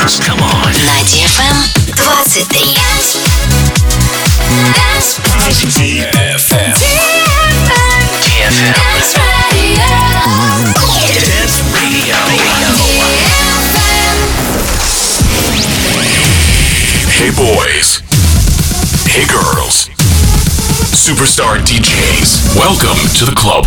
dance. Come on. На DFM 23. DFM. DFM. Dance Radio. Hey boys. Hey girls. Superstar DJs. Welcome to the club.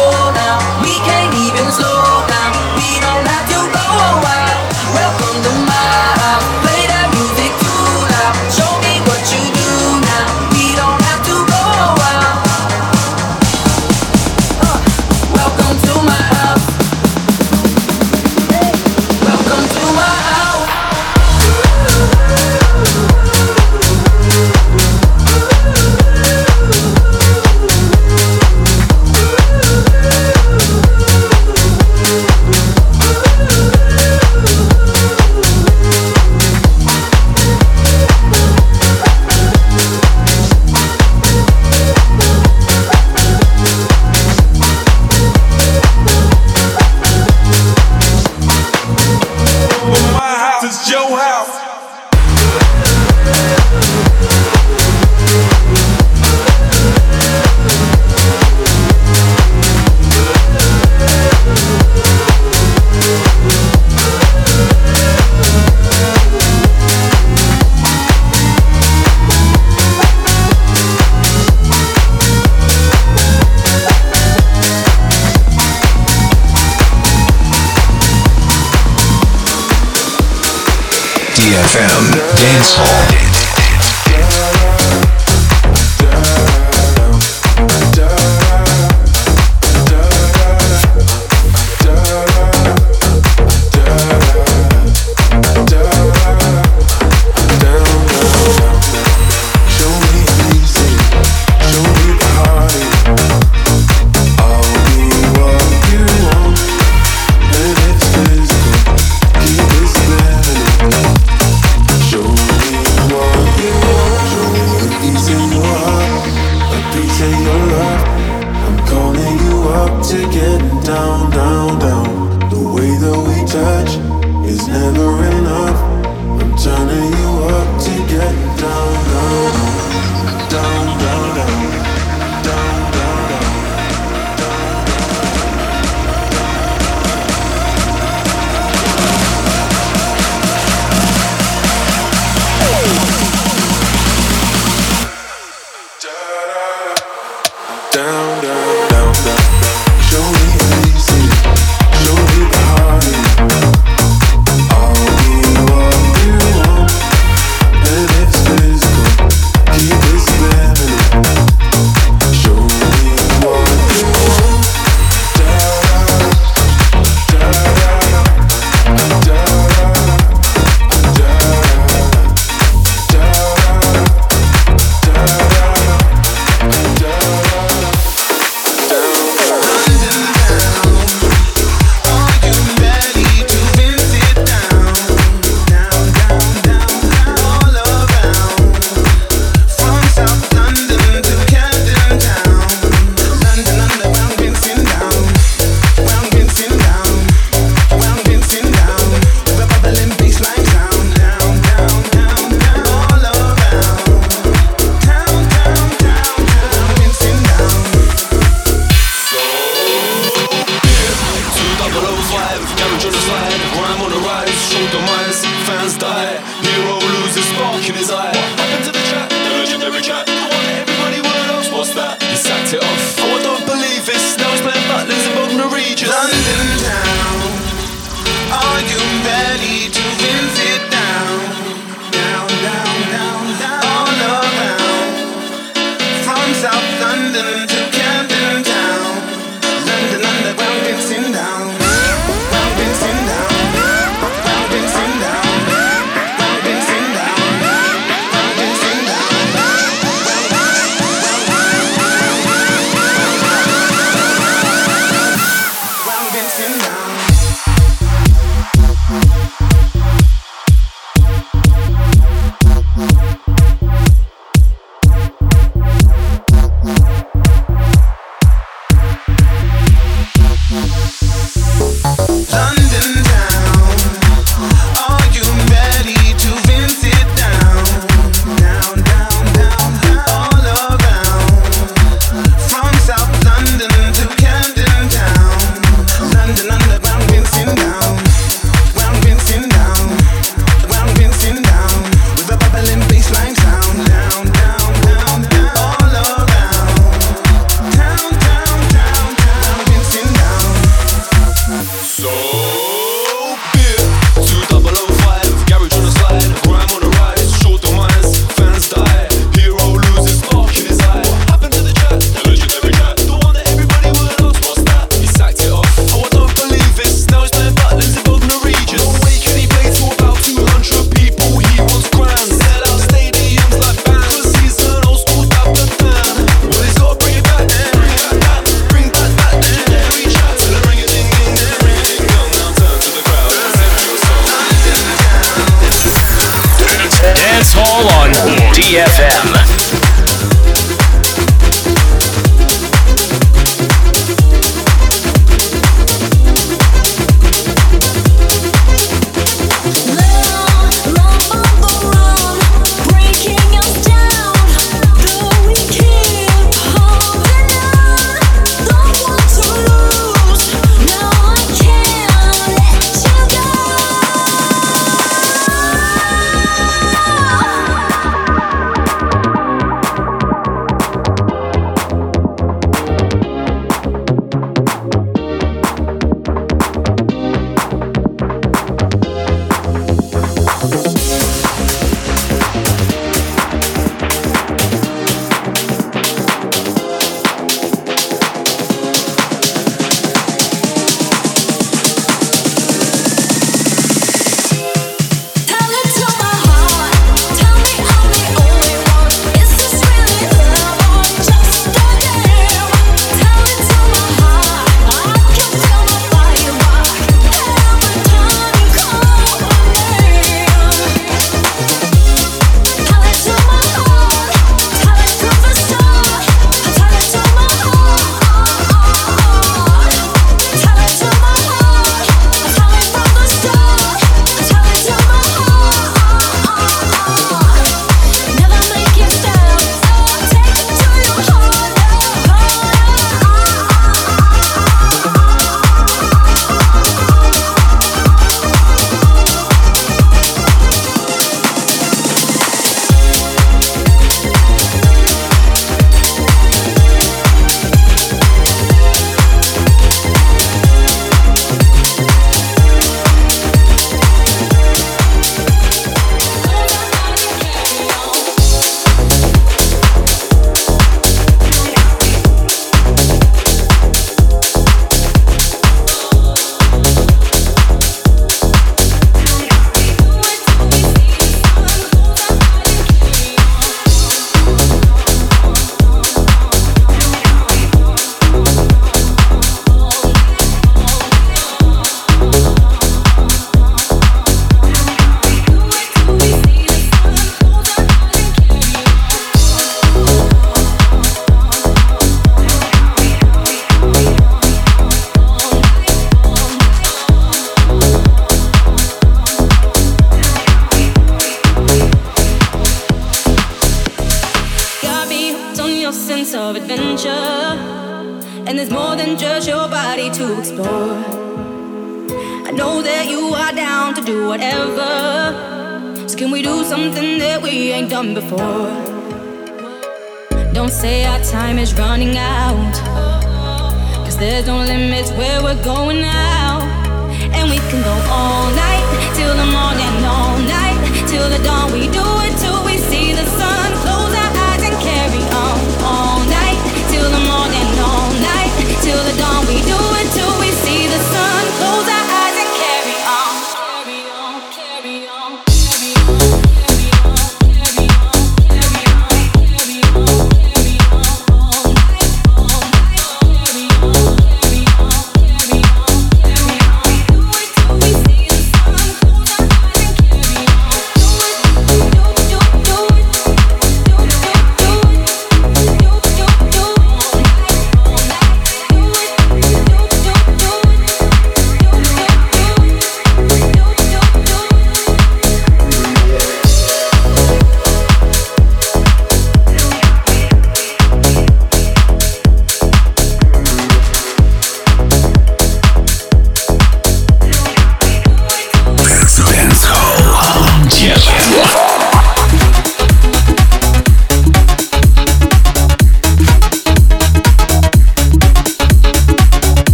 DFM Dance.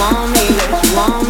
want me, that you want me.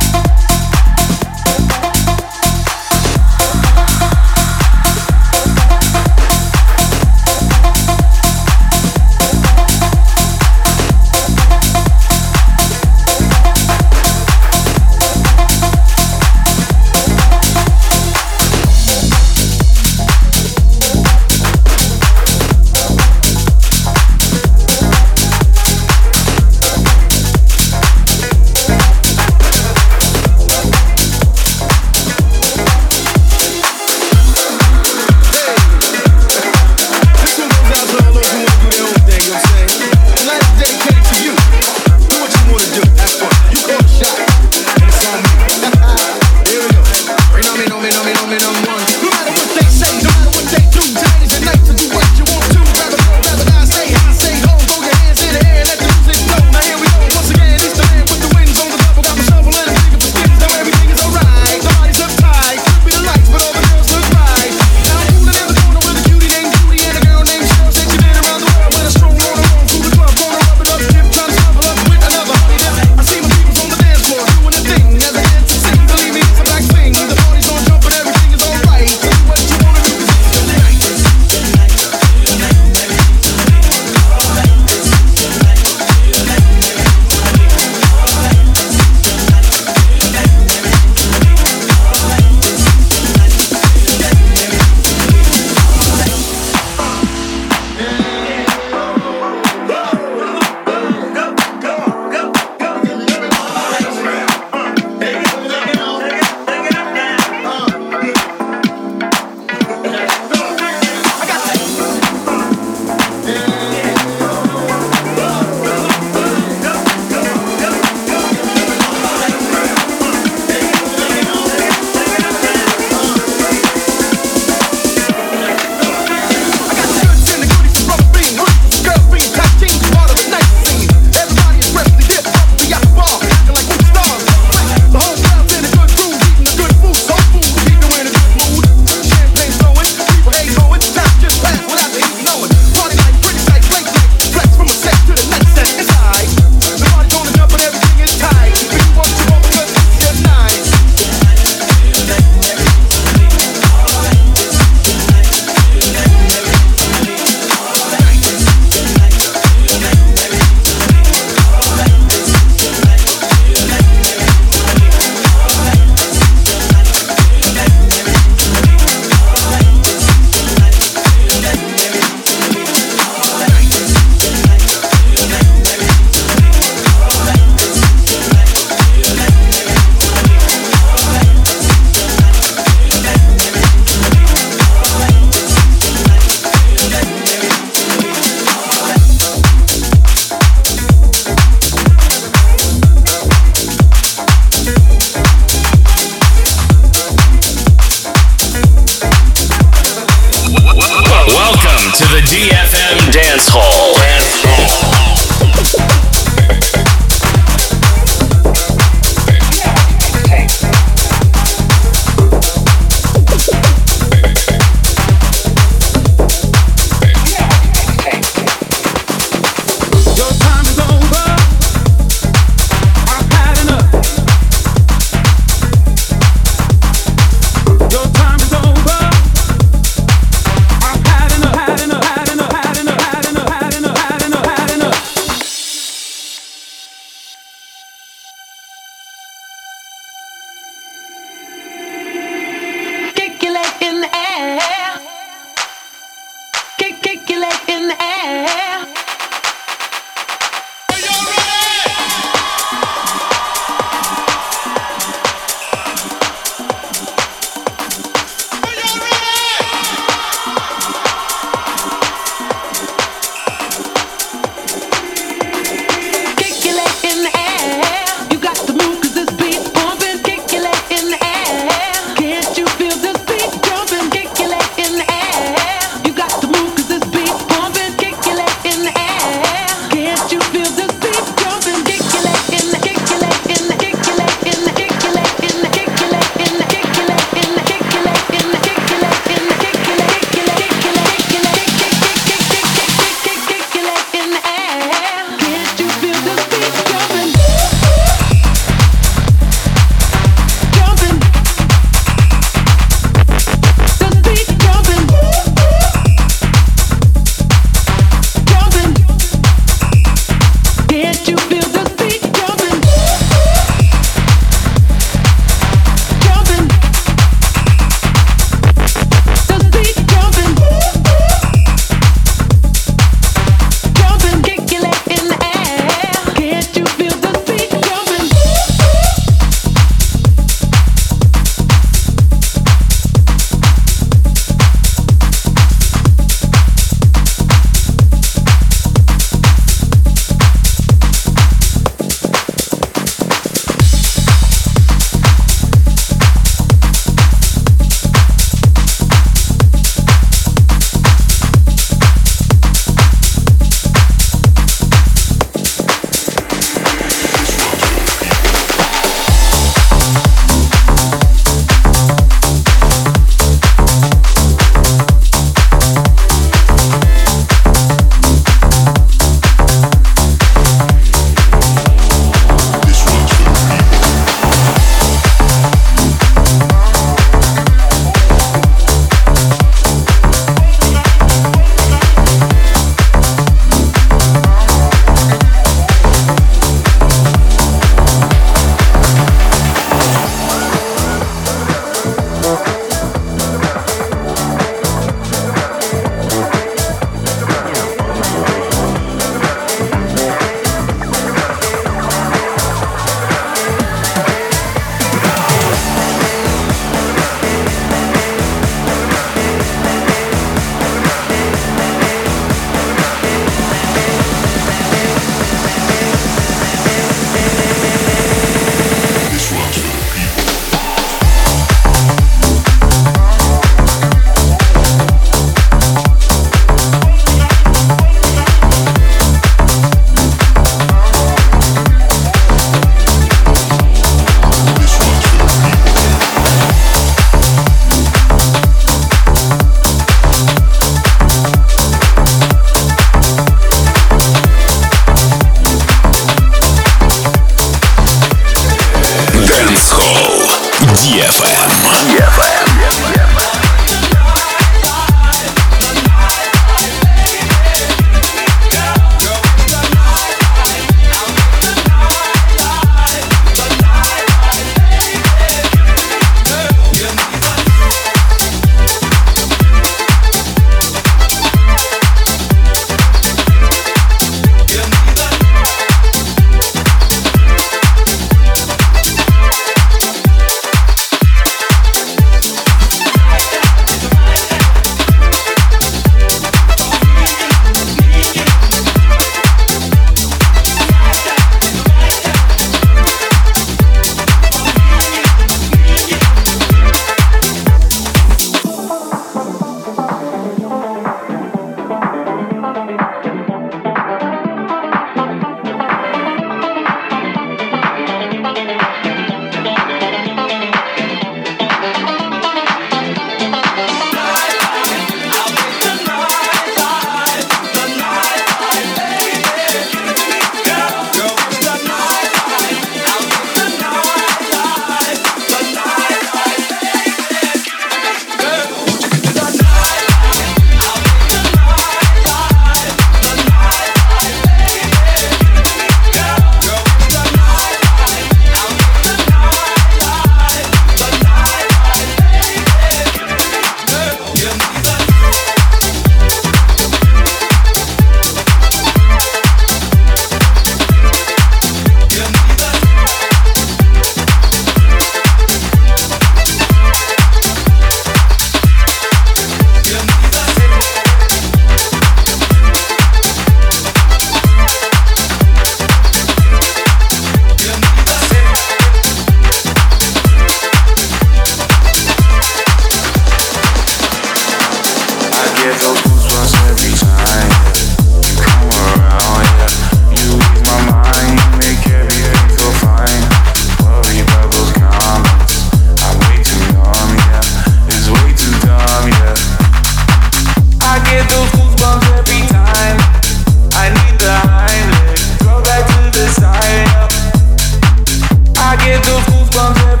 Goosebumps every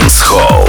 Dance Hall.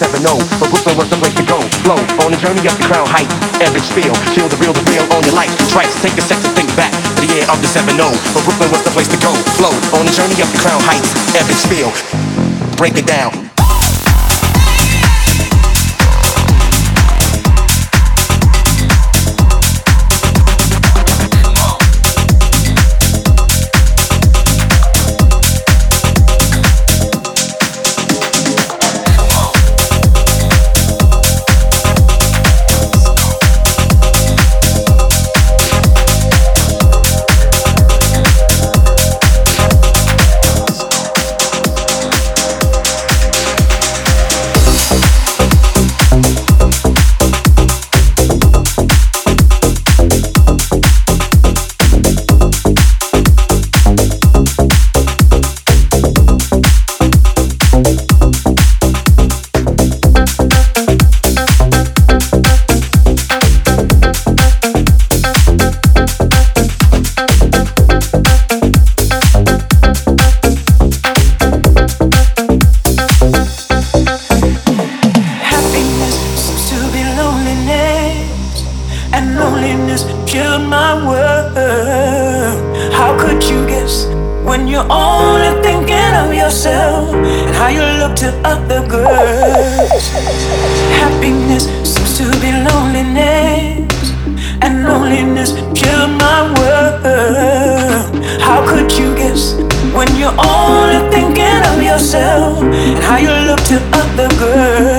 The 7 0. But Brooklyn was the place to go. Flow on the journey up the crown heights. Epic spiel. Feel the real, the real on your life. Tracks. Take a second, think back to the year of the 7 0. But Brooklyn was the place to go. Flow on the journey up the crown heights. Epic spiel. Break it down. Other girls.